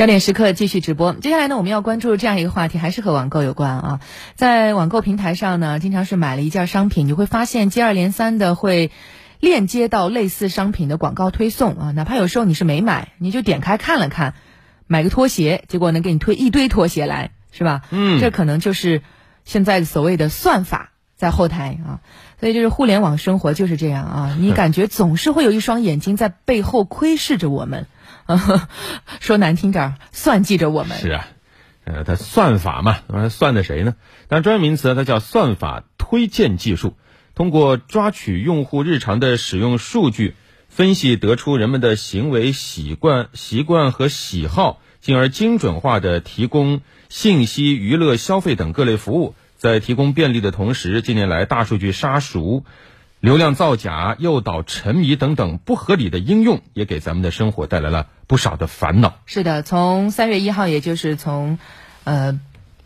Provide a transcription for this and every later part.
焦点时刻继续直播。接下来呢，我们要关注这样一个话题，还是和网购有关啊。在网购平台上呢，经常是买了一件商品，你会发现接二连三的会链接到类似商品的广告推送啊。哪怕有时候你是没买，你就点开看了看，买个拖鞋，结果能给你推一堆拖鞋来，是吧？嗯，这可能就是现在所谓的算法在后台啊。所以就是互联网生活就是这样啊，你感觉总是会有一双眼睛在背后窥视着我们。说难听点儿，算计着我们。是啊，呃，它算法嘛，算的谁呢？但专业名词它叫算法推荐技术，通过抓取用户日常的使用数据，分析得出人们的行为习惯、习惯和喜好，进而精准化的提供信息、娱乐、消费等各类服务。在提供便利的同时，近年来大数据杀熟。流量造假、诱导沉迷等等不合理的应用，也给咱们的生活带来了不少的烦恼。是的，从三月一号，也就是从，呃，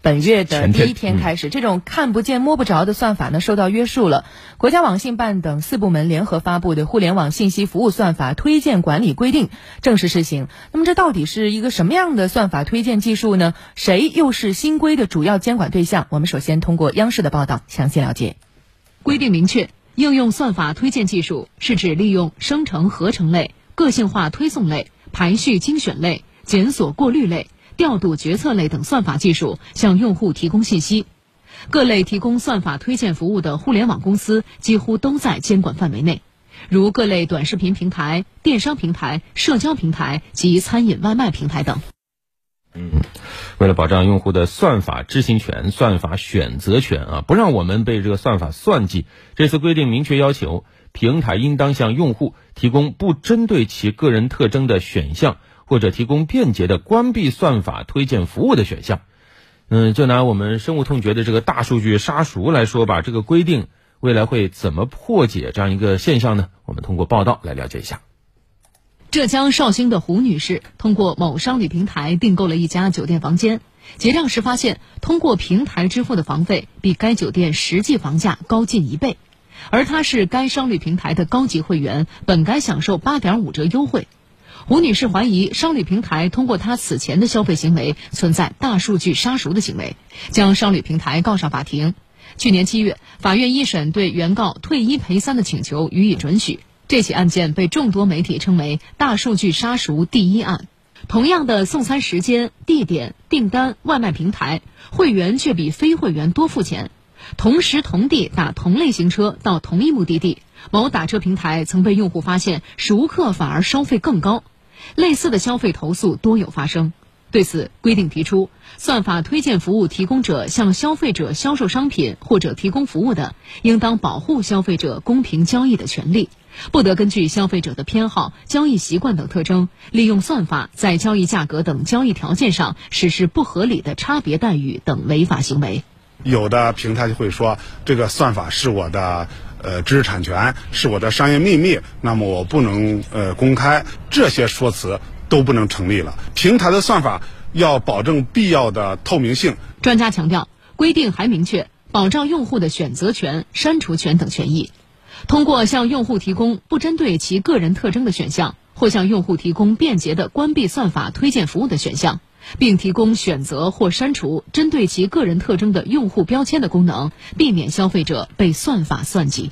本月的第一天开始，这种看不见摸不着的算法呢，受到约束了。国家网信办等四部门联合发布的《互联网信息服务算法推荐管理规定》正式施行。那么，这到底是一个什么样的算法推荐技术呢？谁又是新规的主要监管对象？我们首先通过央视的报道详细了解。规定明确。应用算法推荐技术是指利用生成合成类、个性化推送类、排序精选类、检索过滤类、调度决策类等算法技术向用户提供信息。各类提供算法推荐服务的互联网公司几乎都在监管范围内，如各类短视频平台、电商平台、社交平台及餐饮外卖平台等。嗯，为了保障用户的算法知情权、算法选择权啊，不让我们被这个算法算计，这次规定明确要求，平台应当向用户提供不针对其个人特征的选项，或者提供便捷的关闭算法推荐服务的选项。嗯，就拿我们深恶痛绝的这个大数据杀熟来说吧，这个规定未来会怎么破解这样一个现象呢？我们通过报道来了解一下。浙江绍兴的胡女士通过某商旅平台订购了一家酒店房间，结账时发现，通过平台支付的房费比该酒店实际房价高近一倍，而她是该商旅平台的高级会员，本该享受八点五折优惠。吴女士怀疑商旅平台通过她此前的消费行为存在大数据杀熟的行为，将商旅平台告上法庭。去年七月，法院一审对原告退一赔三的请求予以准许。这起案件被众多媒体称为“大数据杀熟第一案”。同样的送餐时间、地点、订单、外卖平台，会员却比非会员多付钱。同时同地打同类型车到同一目的地，某打车平台曾被用户发现熟客反而收费更高。类似的消费投诉多有发生。对此，规定提出，算法推荐服务提供者向消费者销售商品或者提供服务的，应当保护消费者公平交易的权利。不得根据消费者的偏好、交易习惯等特征，利用算法在交易价格等交易条件上实施不合理的差别待遇等违法行为。有的平台就会说，这个算法是我的呃知识产权，是我的商业秘密，那么我不能呃公开。这些说辞都不能成立了。平台的算法要保证必要的透明性。专家强调，规定还明确保障用户的选择权、删除权等权益。通过向用户提供不针对其个人特征的选项，或向用户提供便捷的关闭算法推荐服务的选项，并提供选择或删除针对其个人特征的用户标签的功能，避免消费者被算法算计。